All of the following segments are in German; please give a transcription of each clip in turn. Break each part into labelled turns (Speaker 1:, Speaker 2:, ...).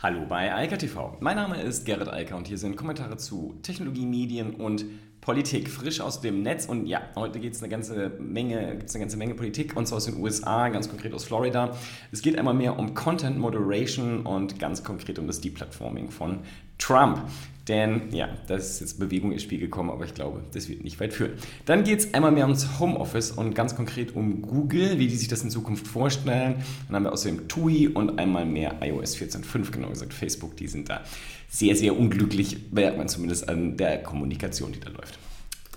Speaker 1: Hallo bei Alka TV. Mein Name ist Gerrit Alka und hier sind Kommentare zu Technologie, Medien und Politik frisch aus dem Netz. Und ja, heute geht es eine ganze Menge, gibt's eine ganze Menge Politik und zwar aus den USA, ganz konkret aus Florida. Es geht einmal mehr um Content Moderation und ganz konkret um das Deplatforming von Trump. Denn ja, da ist jetzt Bewegung ins Spiel gekommen, aber ich glaube, das wird nicht weit führen. Dann geht es einmal mehr ums Homeoffice und ganz konkret um Google, wie die sich das in Zukunft vorstellen. Dann haben wir außerdem TUI und einmal mehr iOS 14.5, genau gesagt Facebook. Die sind da sehr, sehr unglücklich, merkt man zumindest an der Kommunikation, die da läuft.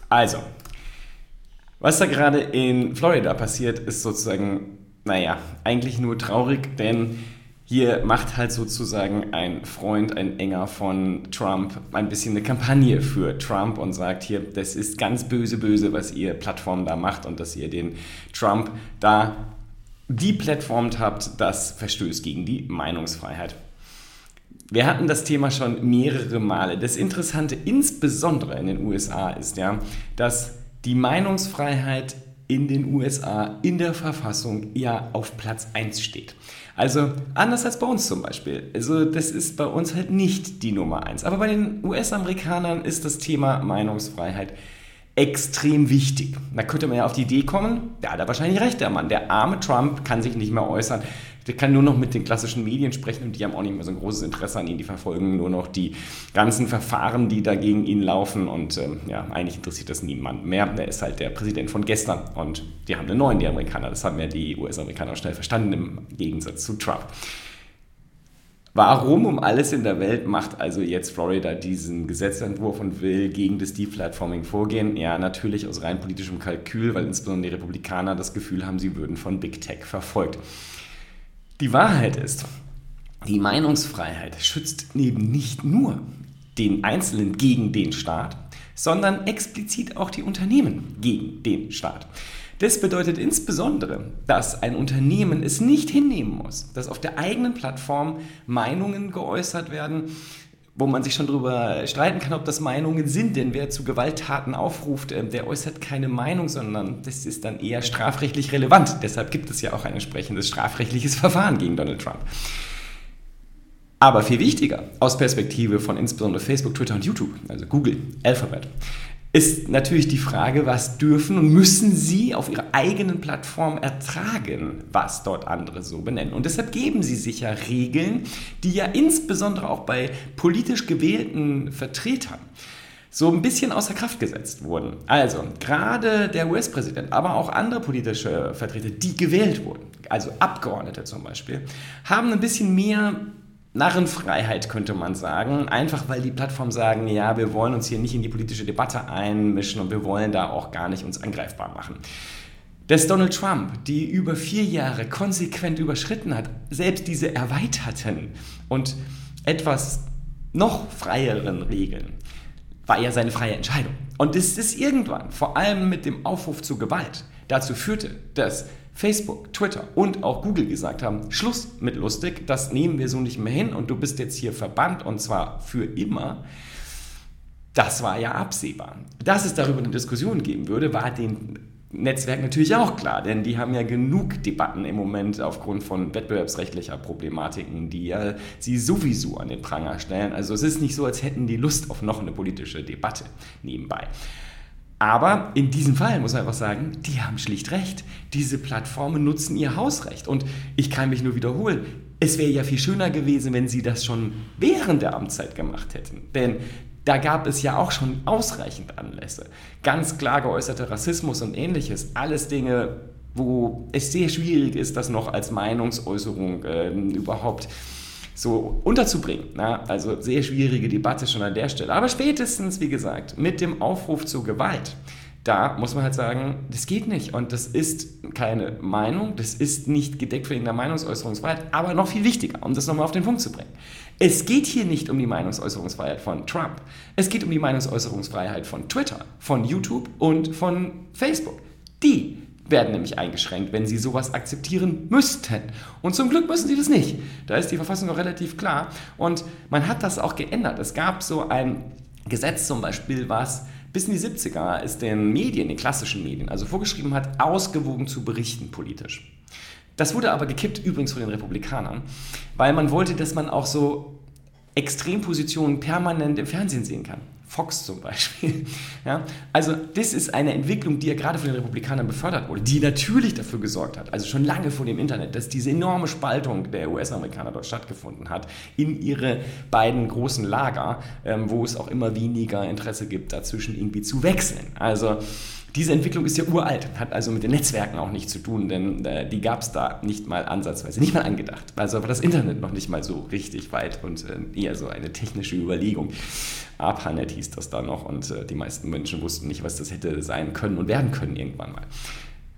Speaker 1: Also, was da gerade in Florida passiert, ist sozusagen, naja, eigentlich nur traurig, denn hier macht halt sozusagen ein Freund, ein Enger von Trump ein bisschen eine Kampagne für Trump und sagt hier, das ist ganz böse, böse, was ihr Plattform da macht und dass ihr den Trump da deplatformt habt, das verstößt gegen die Meinungsfreiheit. Wir hatten das Thema schon mehrere Male. Das Interessante insbesondere in den USA ist ja, dass die Meinungsfreiheit in den USA in der Verfassung ja auf Platz 1 steht. Also anders als bei uns zum Beispiel. Also das ist bei uns halt nicht die Nummer 1. Aber bei den US-Amerikanern ist das Thema Meinungsfreiheit extrem wichtig. Da könnte man ja auf die Idee kommen, da hat er wahrscheinlich recht, der Mann. Der arme Trump kann sich nicht mehr äußern. Der kann nur noch mit den klassischen Medien sprechen und die haben auch nicht mehr so ein großes Interesse an ihn. Die verfolgen nur noch die ganzen Verfahren, die da gegen ihn laufen. Und ähm, ja, eigentlich interessiert das niemand mehr. Der ist halt der Präsident von gestern. Und die haben einen neuen, die Amerikaner. Das haben ja die US-Amerikaner schnell verstanden, im Gegensatz zu Trump. Warum um alles in der Welt macht also jetzt Florida diesen Gesetzentwurf und will gegen das Deplatforming vorgehen? Ja, natürlich aus rein politischem Kalkül, weil insbesondere die Republikaner das Gefühl haben, sie würden von Big Tech verfolgt. Die Wahrheit ist, die Meinungsfreiheit schützt eben nicht nur den Einzelnen gegen den Staat, sondern explizit auch die Unternehmen gegen den Staat. Das bedeutet insbesondere, dass ein Unternehmen es nicht hinnehmen muss, dass auf der eigenen Plattform Meinungen geäußert werden, wo man sich schon darüber streiten kann, ob das Meinungen sind. Denn wer zu Gewalttaten aufruft, ähm, der äußert keine Meinung, sondern das ist dann eher strafrechtlich relevant. Deshalb gibt es ja auch ein entsprechendes strafrechtliches Verfahren gegen Donald Trump. Aber viel wichtiger aus Perspektive von insbesondere Facebook, Twitter und YouTube, also Google, Alphabet, ist natürlich die Frage, was dürfen und müssen sie auf ihrer eigenen Plattform ertragen, was dort andere so benennen. Und deshalb geben sie sich ja Regeln, die ja insbesondere auch bei politisch gewählten Vertretern so ein bisschen außer Kraft gesetzt wurden. Also gerade der US-Präsident, aber auch andere politische Vertreter, die gewählt wurden, also Abgeordnete zum Beispiel, haben ein bisschen mehr Narrenfreiheit könnte man sagen, einfach weil die Plattformen sagen, ja, wir wollen uns hier nicht in die politische Debatte einmischen und wir wollen da auch gar nicht uns angreifbar machen. Dass Donald Trump die über vier Jahre konsequent überschritten hat, selbst diese erweiterten und etwas noch freieren Regeln, war ja seine freie Entscheidung. Und dass das irgendwann, vor allem mit dem Aufruf zur Gewalt, dazu führte, dass Facebook, Twitter und auch Google gesagt haben, Schluss mit lustig, das nehmen wir so nicht mehr hin und du bist jetzt hier verbannt und zwar für immer. Das war ja absehbar. Dass es darüber eine Diskussion geben würde, war den Netzwerken natürlich auch klar, denn die haben ja genug Debatten im Moment aufgrund von wettbewerbsrechtlicher Problematiken, die ja sie sowieso an den Pranger stellen. Also es ist nicht so, als hätten die Lust auf noch eine politische Debatte nebenbei. Aber in diesem Fall muss man einfach sagen, die haben schlicht recht. Diese Plattformen nutzen ihr Hausrecht. Und ich kann mich nur wiederholen, es wäre ja viel schöner gewesen, wenn sie das schon während der Amtszeit gemacht hätten. Denn da gab es ja auch schon ausreichend Anlässe. Ganz klar geäußerter Rassismus und ähnliches. Alles Dinge, wo es sehr schwierig ist, das noch als Meinungsäußerung äh, überhaupt so unterzubringen. Na, also sehr schwierige Debatte schon an der Stelle. Aber spätestens, wie gesagt, mit dem Aufruf zur Gewalt, da muss man halt sagen, das geht nicht. Und das ist keine Meinung, das ist nicht gedeckt wegen der Meinungsäußerungsfreiheit, aber noch viel wichtiger, um das nochmal auf den Punkt zu bringen. Es geht hier nicht um die Meinungsäußerungsfreiheit von Trump. Es geht um die Meinungsäußerungsfreiheit von Twitter, von YouTube und von Facebook. Die werden nämlich eingeschränkt, wenn sie sowas akzeptieren müssten. Und zum Glück müssen sie das nicht. Da ist die Verfassung auch relativ klar. Und man hat das auch geändert. Es gab so ein Gesetz zum Beispiel, was bis in die 70er es den Medien, den klassischen Medien, also vorgeschrieben hat, ausgewogen zu berichten politisch. Das wurde aber gekippt, übrigens von den Republikanern, weil man wollte, dass man auch so Extrempositionen permanent im Fernsehen sehen kann. Fox zum Beispiel. Ja, also das ist eine Entwicklung, die ja gerade von den Republikanern befördert wurde, die natürlich dafür gesorgt hat, also schon lange vor dem Internet, dass diese enorme Spaltung der US-Amerikaner dort stattgefunden hat in ihre beiden großen Lager, ähm, wo es auch immer weniger Interesse gibt, dazwischen irgendwie zu wechseln. Also diese Entwicklung ist ja uralt, hat also mit den Netzwerken auch nichts zu tun, denn äh, die gab es da nicht mal ansatzweise, nicht mal angedacht. Also war das Internet noch nicht mal so richtig weit und äh, eher so eine technische Überlegung. ARPANET hieß das da noch und äh, die meisten Menschen wussten nicht, was das hätte sein können und werden können irgendwann mal.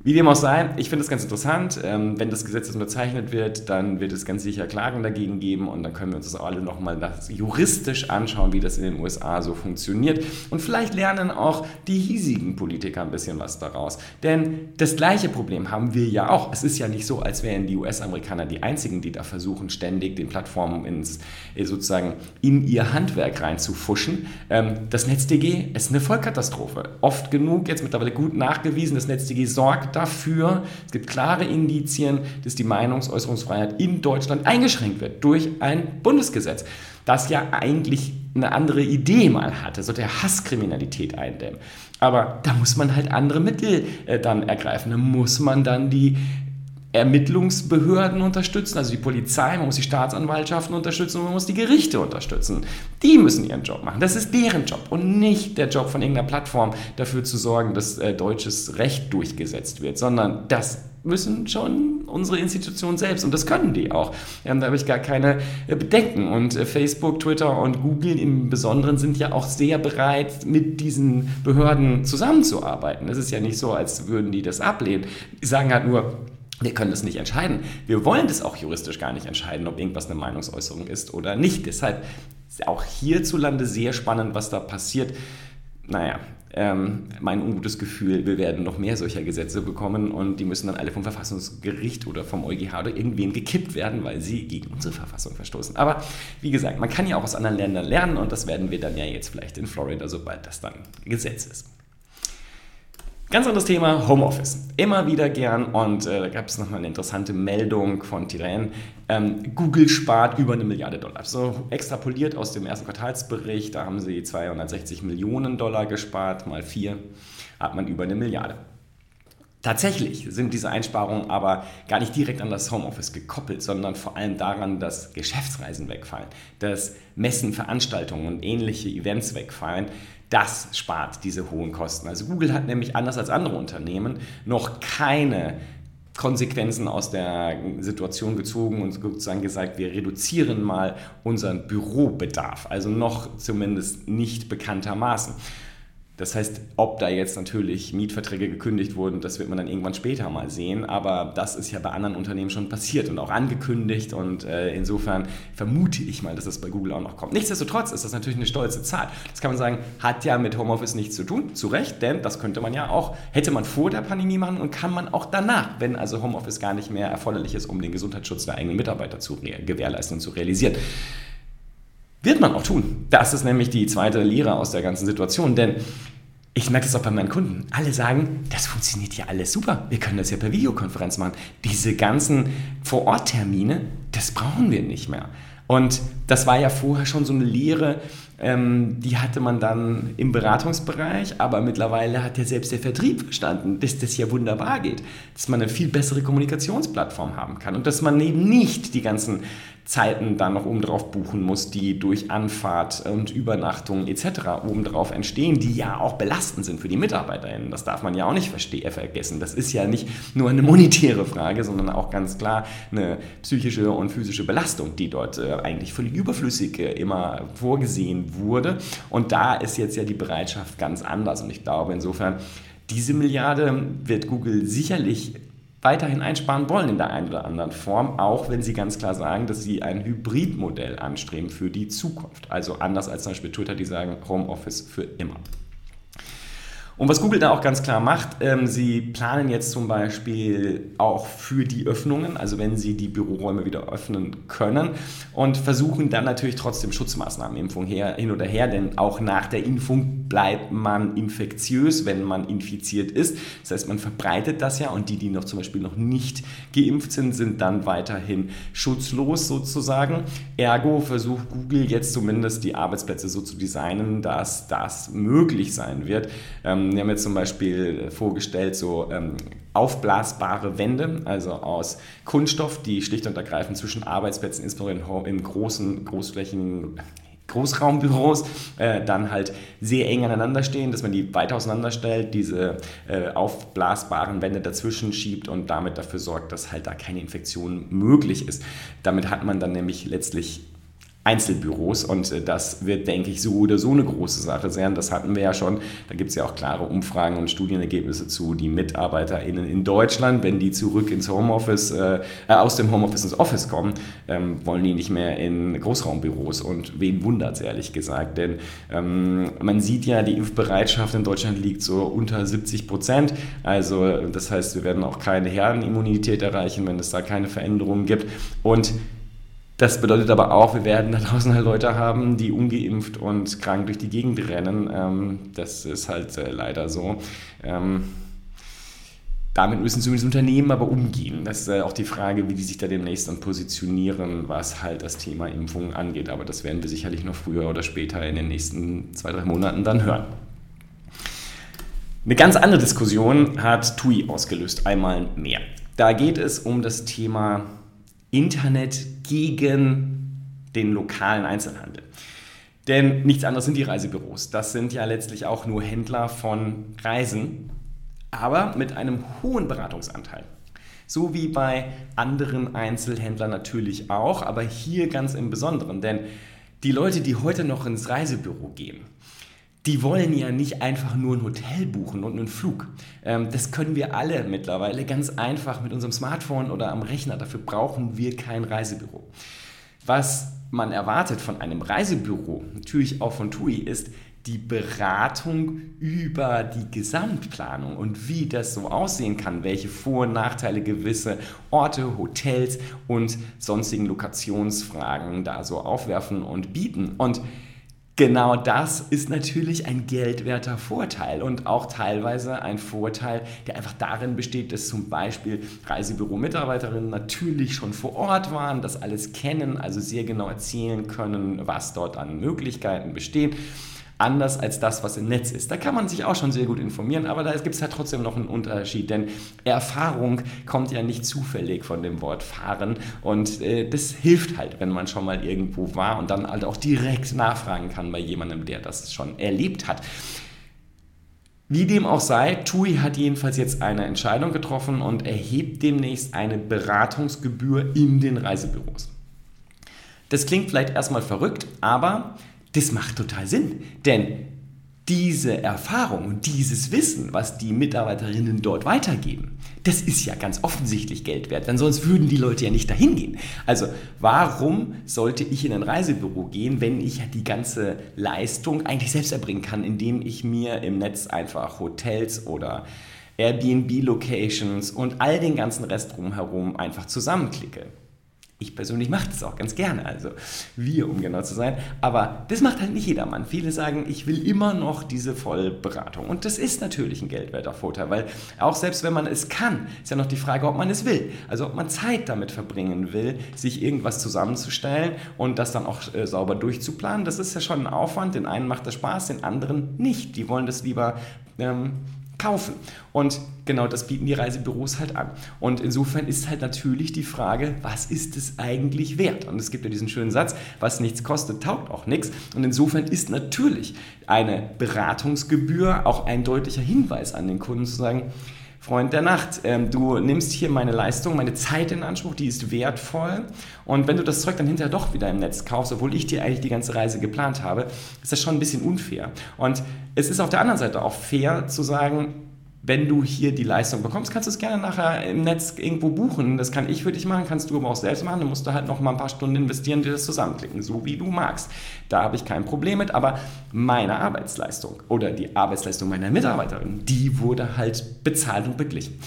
Speaker 1: Wie dem auch sei, ich finde es ganz interessant. Ähm, wenn das Gesetz unterzeichnet wird, dann wird es ganz sicher Klagen dagegen geben und dann können wir uns das alle nochmal juristisch anschauen, wie das in den USA so funktioniert. Und vielleicht lernen auch die hiesigen Politiker ein bisschen was daraus. Denn das gleiche Problem haben wir ja auch. Es ist ja nicht so, als wären die US-Amerikaner die einzigen, die da versuchen, ständig den Plattformen ins, äh, sozusagen in ihr Handwerk reinzufuschen. Ähm, das NetzDG ist eine Vollkatastrophe. Oft genug, jetzt mittlerweile gut nachgewiesen, das NetzDG sorgt dafür, es gibt klare Indizien, dass die Meinungsäußerungsfreiheit in Deutschland eingeschränkt wird durch ein Bundesgesetz, das ja eigentlich eine andere Idee mal hatte, so der Hasskriminalität eindämmen. Aber da muss man halt andere Mittel äh, dann ergreifen. Da muss man dann die Ermittlungsbehörden unterstützen, also die Polizei, man muss die Staatsanwaltschaften unterstützen und man muss die Gerichte unterstützen. Die müssen ihren Job machen. Das ist deren Job und nicht der Job von irgendeiner Plattform, dafür zu sorgen, dass äh, deutsches Recht durchgesetzt wird, sondern das müssen schon unsere Institutionen selbst und das können die auch. Ja, da habe ich gar keine äh, Bedenken. Und äh, Facebook, Twitter und Google im Besonderen sind ja auch sehr bereit, mit diesen Behörden zusammenzuarbeiten. Es ist ja nicht so, als würden die das ablehnen. Die sagen halt nur, wir können das nicht entscheiden. Wir wollen das auch juristisch gar nicht entscheiden, ob irgendwas eine Meinungsäußerung ist oder nicht. Deshalb ist auch hierzulande sehr spannend, was da passiert. Naja, ähm, mein ungutes Gefühl, wir werden noch mehr solcher Gesetze bekommen und die müssen dann alle vom Verfassungsgericht oder vom EuGH oder irgendwen gekippt werden, weil sie gegen unsere Verfassung verstoßen. Aber wie gesagt, man kann ja auch aus anderen Ländern lernen und das werden wir dann ja jetzt vielleicht in Florida, sobald das dann Gesetz ist. Ganz anderes Thema, Homeoffice. Immer wieder gern und äh, da gab es nochmal eine interessante Meldung von Tirän. Ähm, Google spart über eine Milliarde Dollar. So extrapoliert aus dem ersten Quartalsbericht, da haben sie 260 Millionen Dollar gespart, mal vier, hat man über eine Milliarde. Tatsächlich sind diese Einsparungen aber gar nicht direkt an das Homeoffice gekoppelt, sondern vor allem daran, dass Geschäftsreisen wegfallen, dass Messen, Veranstaltungen und ähnliche Events wegfallen, das spart diese hohen Kosten. Also Google hat nämlich anders als andere Unternehmen noch keine Konsequenzen aus der Situation gezogen und sozusagen gesagt, wir reduzieren mal unseren Bürobedarf, also noch zumindest nicht bekanntermaßen. Das heißt, ob da jetzt natürlich Mietverträge gekündigt wurden, das wird man dann irgendwann später mal sehen. Aber das ist ja bei anderen Unternehmen schon passiert und auch angekündigt. Und äh, insofern vermute ich mal, dass das bei Google auch noch kommt. Nichtsdestotrotz ist das natürlich eine stolze Zahl. Das kann man sagen, hat ja mit Homeoffice nichts zu tun. Zu Recht, denn das könnte man ja auch, hätte man vor der Pandemie machen und kann man auch danach, wenn also Homeoffice gar nicht mehr erforderlich ist, um den Gesundheitsschutz der eigenen Mitarbeiter zu gewährleisten und zu realisieren. Wird man auch tun. Das ist nämlich die zweite Lehre aus der ganzen Situation, denn ich merke es auch bei meinen Kunden. Alle sagen, das funktioniert ja alles super. Wir können das ja per Videokonferenz machen. Diese ganzen Vor-Ort-Termine, das brauchen wir nicht mehr. Und das war ja vorher schon so eine Lehre, ähm, die hatte man dann im Beratungsbereich, aber mittlerweile hat ja selbst der Vertrieb verstanden, dass das ja wunderbar geht, dass man eine viel bessere Kommunikationsplattform haben kann und dass man eben nicht die ganzen Zeiten dann noch obendrauf buchen muss, die durch Anfahrt und Übernachtung etc. obendrauf entstehen, die ja auch belastend sind für die MitarbeiterInnen. Das darf man ja auch nicht vergessen. Das ist ja nicht nur eine monetäre Frage, sondern auch ganz klar eine psychische und physische Belastung, die dort äh, eigentlich völlig überflüssig äh, immer vorgesehen wurde. Und da ist jetzt ja die Bereitschaft ganz anders. Und ich glaube insofern, diese Milliarde wird Google sicherlich weiterhin einsparen wollen in der einen oder anderen Form, auch wenn sie ganz klar sagen, dass sie ein Hybridmodell anstreben für die Zukunft. Also anders als zum Beispiel Twitter, die sagen Homeoffice für immer. Und was Google da auch ganz klar macht, ähm, sie planen jetzt zum Beispiel auch für die Öffnungen, also wenn sie die Büroräume wieder öffnen können und versuchen dann natürlich trotzdem Schutzmaßnahmen, Impfung her, hin oder her, denn auch nach der Impfung bleibt man infektiös, wenn man infiziert ist. Das heißt, man verbreitet das ja und die, die noch zum Beispiel noch nicht geimpft sind, sind dann weiterhin schutzlos sozusagen. Ergo versucht Google jetzt zumindest die Arbeitsplätze so zu designen, dass das möglich sein wird. Ähm, wir haben jetzt zum Beispiel vorgestellt, so ähm, aufblasbare Wände, also aus Kunststoff, die schlicht und ergreifend zwischen Arbeitsplätzen, insbesondere in großen, großflächigen Großraumbüros äh, dann halt sehr eng aneinander stehen, dass man die weit auseinander stellt, diese äh, aufblasbaren Wände dazwischen schiebt und damit dafür sorgt, dass halt da keine Infektion möglich ist. Damit hat man dann nämlich letztlich Einzelbüros und äh, das wird, denke ich, so oder so eine große Sache sein. Das hatten wir ja schon. Da gibt es ja auch klare Umfragen und Studienergebnisse zu. Die MitarbeiterInnen in Deutschland, wenn die zurück ins Homeoffice, äh, äh, aus dem Homeoffice ins Office kommen, ähm, wollen die nicht mehr in Großraumbüros. Und wen wundert es ehrlich gesagt? Denn ähm, man sieht ja, die Impfbereitschaft in Deutschland liegt so unter 70 Prozent. Also das heißt, wir werden auch keine Herdenimmunität erreichen, wenn es da keine Veränderungen gibt. Und das bedeutet aber auch, wir werden da draußen halt Leute haben, die ungeimpft und krank durch die Gegend rennen. Ähm, das ist halt äh, leider so. Ähm, damit müssen zumindest Unternehmen aber umgehen. Das ist äh, auch die Frage, wie die sich da demnächst dann positionieren, was halt das Thema Impfung angeht. Aber das werden wir sicherlich noch früher oder später in den nächsten zwei, drei Monaten dann hören. Eine ganz andere Diskussion hat TUI ausgelöst, einmal mehr. Da geht es um das Thema Internet gegen den lokalen Einzelhandel. Denn nichts anderes sind die Reisebüros. Das sind ja letztlich auch nur Händler von Reisen, aber mit einem hohen Beratungsanteil. So wie bei anderen Einzelhändlern natürlich auch, aber hier ganz im Besonderen. Denn die Leute, die heute noch ins Reisebüro gehen, die wollen ja nicht einfach nur ein Hotel buchen und einen Flug. Ähm, das können wir alle mittlerweile ganz einfach mit unserem Smartphone oder am Rechner. Dafür brauchen wir kein Reisebüro. Was man erwartet von einem Reisebüro, natürlich auch von TUI, ist die Beratung über die Gesamtplanung und wie das so aussehen kann, welche Vor- und Nachteile gewisse Orte, Hotels und sonstigen Lokationsfragen da so aufwerfen und bieten. Und Genau das ist natürlich ein geldwerter Vorteil und auch teilweise ein Vorteil, der einfach darin besteht, dass zum Beispiel Reisebüro-Mitarbeiterinnen natürlich schon vor Ort waren, das alles kennen, also sehr genau erzählen können, was dort an Möglichkeiten bestehen anders als das, was im Netz ist. Da kann man sich auch schon sehr gut informieren, aber da gibt es halt trotzdem noch einen Unterschied, denn Erfahrung kommt ja nicht zufällig von dem Wort fahren und äh, das hilft halt, wenn man schon mal irgendwo war und dann halt auch direkt nachfragen kann bei jemandem, der das schon erlebt hat. Wie dem auch sei, TUI hat jedenfalls jetzt eine Entscheidung getroffen und erhebt demnächst eine Beratungsgebühr in den Reisebüros. Das klingt vielleicht erstmal verrückt, aber das macht total Sinn. Denn diese Erfahrung und dieses Wissen, was die Mitarbeiterinnen dort weitergeben, das ist ja ganz offensichtlich Geld wert, denn sonst würden die Leute ja nicht dahin gehen. Also warum sollte ich in ein Reisebüro gehen, wenn ich die ganze Leistung eigentlich selbst erbringen kann, indem ich mir im Netz einfach Hotels oder Airbnb-Locations und all den ganzen Rest drumherum einfach zusammenklicke? Ich persönlich mache das auch ganz gerne, also wir, um genau zu sein. Aber das macht halt nicht jedermann. Viele sagen, ich will immer noch diese Vollberatung. Und das ist natürlich ein geldwerter Vorteil, weil auch selbst wenn man es kann, ist ja noch die Frage, ob man es will. Also ob man Zeit damit verbringen will, sich irgendwas zusammenzustellen und das dann auch äh, sauber durchzuplanen. Das ist ja schon ein Aufwand. Den einen macht das Spaß, den anderen nicht. Die wollen das lieber ähm, kaufen. Und genau das bieten die Reisebüros halt an. Und insofern ist halt natürlich die Frage, was ist es eigentlich wert? Und es gibt ja diesen schönen Satz, was nichts kostet, taugt auch nichts. Und insofern ist natürlich eine Beratungsgebühr auch ein deutlicher Hinweis an den Kunden zu sagen, Freund der Nacht, ähm, du nimmst hier meine Leistung, meine Zeit in Anspruch, die ist wertvoll. Und wenn du das Zeug dann hinterher doch wieder im Netz kaufst, obwohl ich dir eigentlich die ganze Reise geplant habe, ist das schon ein bisschen unfair. Und es ist auf der anderen Seite auch fair zu sagen, wenn du hier die Leistung bekommst, kannst du es gerne nachher im Netz irgendwo buchen. Das kann ich für dich machen, kannst du aber auch selbst machen. Dann musst du halt noch mal ein paar Stunden investieren, dir das zusammenklicken, so wie du magst. Da habe ich kein Problem mit, aber meine Arbeitsleistung oder die Arbeitsleistung meiner Mitarbeiterin, die wurde halt bezahlt und beglichen.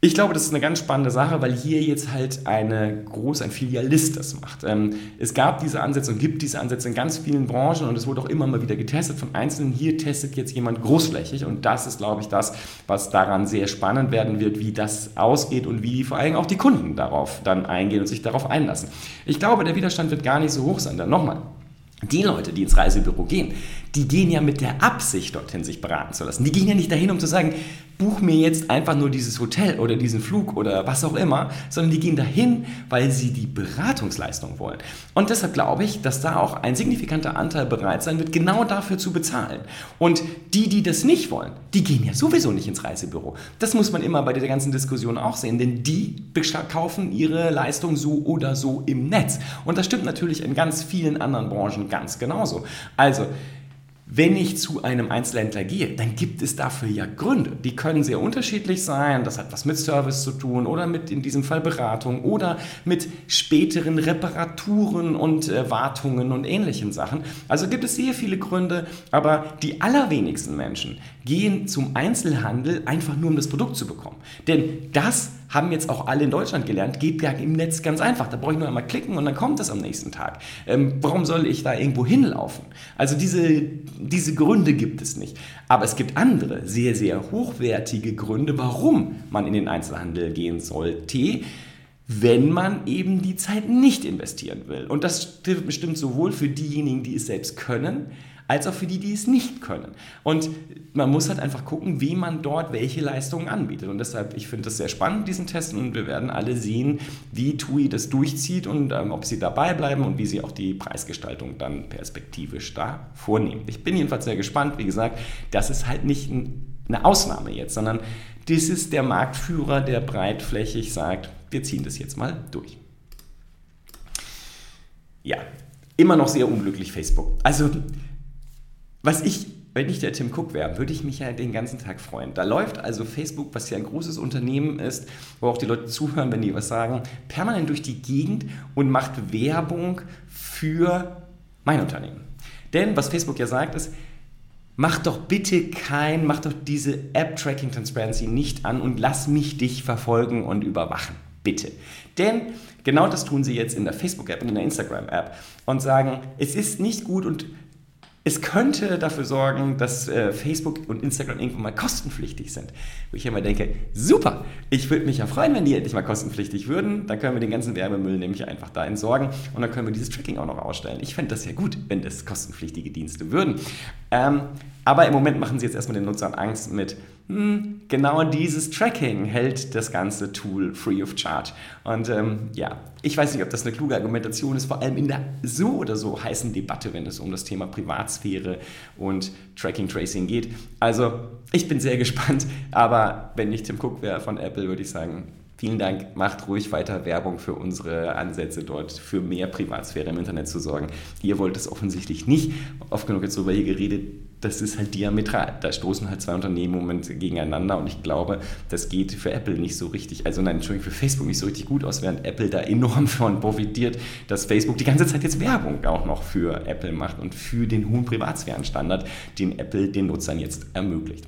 Speaker 1: Ich glaube, das ist eine ganz spannende Sache, weil hier jetzt halt eine groß, ein Filialist das macht. Ähm, es gab diese Ansätze und gibt diese Ansätze in ganz vielen Branchen und es wurde auch immer mal wieder getestet von Einzelnen. Hier testet jetzt jemand großflächig und das ist, glaube ich, das, was daran sehr spannend werden wird, wie das ausgeht und wie vor allem auch die Kunden darauf dann eingehen und sich darauf einlassen. Ich glaube, der Widerstand wird gar nicht so hoch sein. Denn nochmal, die Leute, die ins Reisebüro gehen, die gehen ja mit der Absicht dorthin, sich beraten zu lassen. Die gehen ja nicht dahin, um zu sagen, buch mir jetzt einfach nur dieses Hotel oder diesen Flug oder was auch immer, sondern die gehen dahin, weil sie die Beratungsleistung wollen. Und deshalb glaube ich, dass da auch ein signifikanter Anteil bereit sein wird, genau dafür zu bezahlen. Und die, die das nicht wollen, die gehen ja sowieso nicht ins Reisebüro. Das muss man immer bei der ganzen Diskussion auch sehen, denn die kaufen ihre Leistung so oder so im Netz. Und das stimmt natürlich in ganz vielen anderen Branchen ganz genauso. Also, wenn ich zu einem Einzelhändler gehe, dann gibt es dafür ja Gründe. Die können sehr unterschiedlich sein. Das hat was mit Service zu tun oder mit in diesem Fall Beratung oder mit späteren Reparaturen und äh, Wartungen und ähnlichen Sachen. Also gibt es sehr viele Gründe, aber die allerwenigsten Menschen gehen zum Einzelhandel einfach nur, um das Produkt zu bekommen. Denn das haben jetzt auch alle in Deutschland gelernt, geht ja im Netz ganz einfach. Da brauche ich nur einmal klicken und dann kommt es am nächsten Tag. Ähm, warum soll ich da irgendwo hinlaufen? Also diese, diese Gründe gibt es nicht. Aber es gibt andere, sehr, sehr hochwertige Gründe, warum man in den Einzelhandel gehen sollte wenn man eben die Zeit nicht investieren will. Und das stimmt sowohl für diejenigen, die es selbst können, als auch für die, die es nicht können. Und man muss halt einfach gucken, wie man dort welche Leistungen anbietet. Und deshalb, ich finde das sehr spannend, diesen Test. Und wir werden alle sehen, wie TUI das durchzieht und ähm, ob sie dabei bleiben und wie sie auch die Preisgestaltung dann perspektivisch da vornehmen. Ich bin jedenfalls sehr gespannt. Wie gesagt, das ist halt nicht ein, eine Ausnahme jetzt, sondern das ist der Marktführer, der breitflächig sagt, wir ziehen das jetzt mal durch. Ja, immer noch sehr unglücklich Facebook. Also was ich, wenn ich der Tim Cook wäre, würde ich mich ja den ganzen Tag freuen. Da läuft also Facebook, was ja ein großes Unternehmen ist, wo auch die Leute zuhören, wenn die was sagen, permanent durch die Gegend und macht Werbung für mein Unternehmen. Denn was Facebook ja sagt, ist, mach doch bitte kein, mach doch diese App-Tracking Transparency nicht an und lass mich dich verfolgen und überwachen. Bitte. Denn genau das tun sie jetzt in der Facebook-App und in der Instagram-App und sagen, es ist nicht gut und es könnte dafür sorgen, dass äh, Facebook und Instagram irgendwann mal kostenpflichtig sind. Wo ich immer denke, super, ich würde mich ja freuen, wenn die endlich mal kostenpflichtig würden. Dann können wir den ganzen Werbemüll nämlich einfach da entsorgen und dann können wir dieses Tracking auch noch ausstellen. Ich fände das ja gut, wenn das kostenpflichtige Dienste würden. Ähm, aber im Moment machen sie jetzt erstmal den Nutzern Angst mit, hm, genau dieses Tracking hält das ganze Tool free of charge. Und ähm, ja, ich weiß nicht, ob das eine kluge Argumentation ist, vor allem in der so oder so heißen Debatte, wenn es um das Thema Privatsphäre und Tracking Tracing geht. Also ich bin sehr gespannt, aber wenn ich Tim Cook wäre von Apple, würde ich sagen, Vielen Dank. Macht ruhig weiter Werbung für unsere Ansätze dort, für mehr Privatsphäre im Internet zu sorgen. Ihr wollt es offensichtlich nicht. Oft genug jetzt darüber hier geredet, das ist halt diametral. Da stoßen halt zwei Unternehmen im Moment gegeneinander und ich glaube, das geht für Apple nicht so richtig, also nein, Entschuldigung, für Facebook nicht so richtig gut aus, während Apple da enorm von profitiert, dass Facebook die ganze Zeit jetzt Werbung auch noch für Apple macht und für den hohen Privatsphärenstandard, den Apple den Nutzern jetzt ermöglicht.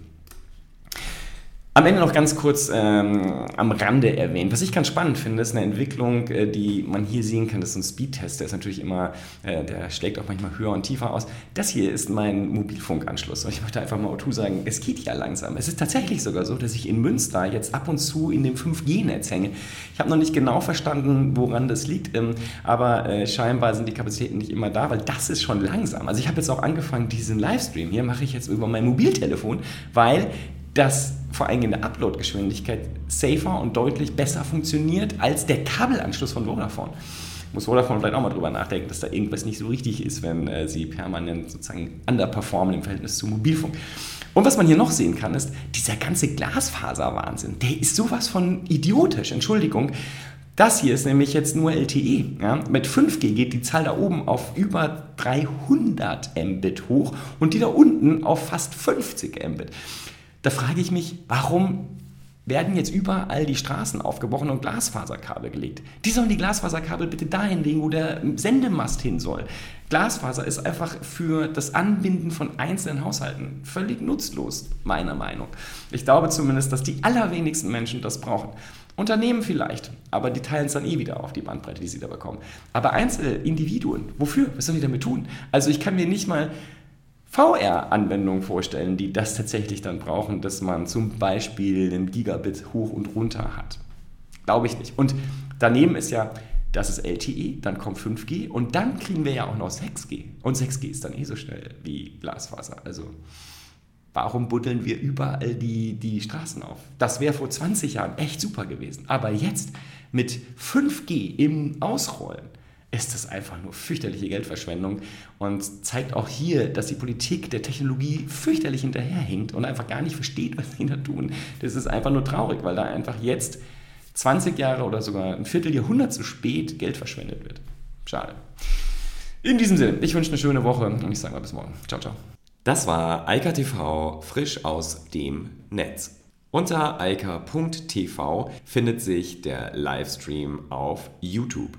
Speaker 1: Am Ende noch ganz kurz ähm, am Rande erwähnt. Was ich ganz spannend finde, ist eine Entwicklung, äh, die man hier sehen kann. Das ist ein Speedtest, der ist natürlich immer, äh, der schlägt auch manchmal höher und tiefer aus. Das hier ist mein Mobilfunkanschluss. Und ich möchte einfach mal O2 sagen, es geht ja langsam. Es ist tatsächlich sogar so, dass ich in Münster jetzt ab und zu in dem 5G-Netz hänge. Ich habe noch nicht genau verstanden, woran das liegt, ähm, aber äh, scheinbar sind die Kapazitäten nicht immer da, weil das ist schon langsam. Also ich habe jetzt auch angefangen, diesen Livestream hier mache ich jetzt über mein Mobiltelefon, weil das vor allem in der Upload-Geschwindigkeit safer und deutlich besser funktioniert als der Kabelanschluss von Vodafone. Muss Vodafone vielleicht auch mal drüber nachdenken, dass da irgendwas nicht so richtig ist, wenn äh, sie permanent sozusagen underperformen im Verhältnis zum Mobilfunk. Und was man hier noch sehen kann, ist, dieser ganze Glasfaser-Wahnsinn, der ist sowas von idiotisch, Entschuldigung. Das hier ist nämlich jetzt nur LTE. Ja? Mit 5G geht die Zahl da oben auf über 300 Mbit hoch und die da unten auf fast 50 Mbit. Da frage ich mich, warum werden jetzt überall die Straßen aufgebrochen und Glasfaserkabel gelegt. Die sollen die Glasfaserkabel bitte dahin legen, wo der Sendemast hin soll. Glasfaser ist einfach für das Anbinden von einzelnen Haushalten völlig nutzlos, meiner Meinung. Ich glaube zumindest, dass die allerwenigsten Menschen das brauchen. Unternehmen vielleicht, aber die teilen es dann eh wieder auf die Bandbreite, die sie da bekommen. Aber Einzelindividuen, wofür? Was sollen die damit tun? Also ich kann mir nicht mal VR-Anwendungen vorstellen, die das tatsächlich dann brauchen, dass man zum Beispiel einen Gigabit hoch und runter hat. Glaube ich nicht. Und daneben ist ja, das ist LTE, dann kommt 5G und dann kriegen wir ja auch noch 6G. Und 6G ist dann eh so schnell wie Glasfaser. Also warum buddeln wir überall die, die Straßen auf? Das wäre vor 20 Jahren echt super gewesen. Aber jetzt mit 5G im Ausrollen ist das einfach nur fürchterliche Geldverschwendung und zeigt auch hier, dass die Politik der Technologie fürchterlich hinterherhinkt und einfach gar nicht versteht, was sie da tun. Das ist einfach nur traurig, weil da einfach jetzt 20 Jahre oder sogar ein Vierteljahrhundert zu spät Geld verschwendet wird. Schade. In diesem Sinne, ich wünsche eine schöne Woche und ich sage mal bis morgen. Ciao, ciao.
Speaker 2: Das war Eika TV frisch aus dem Netz. Unter eika.tv findet sich der Livestream auf YouTube.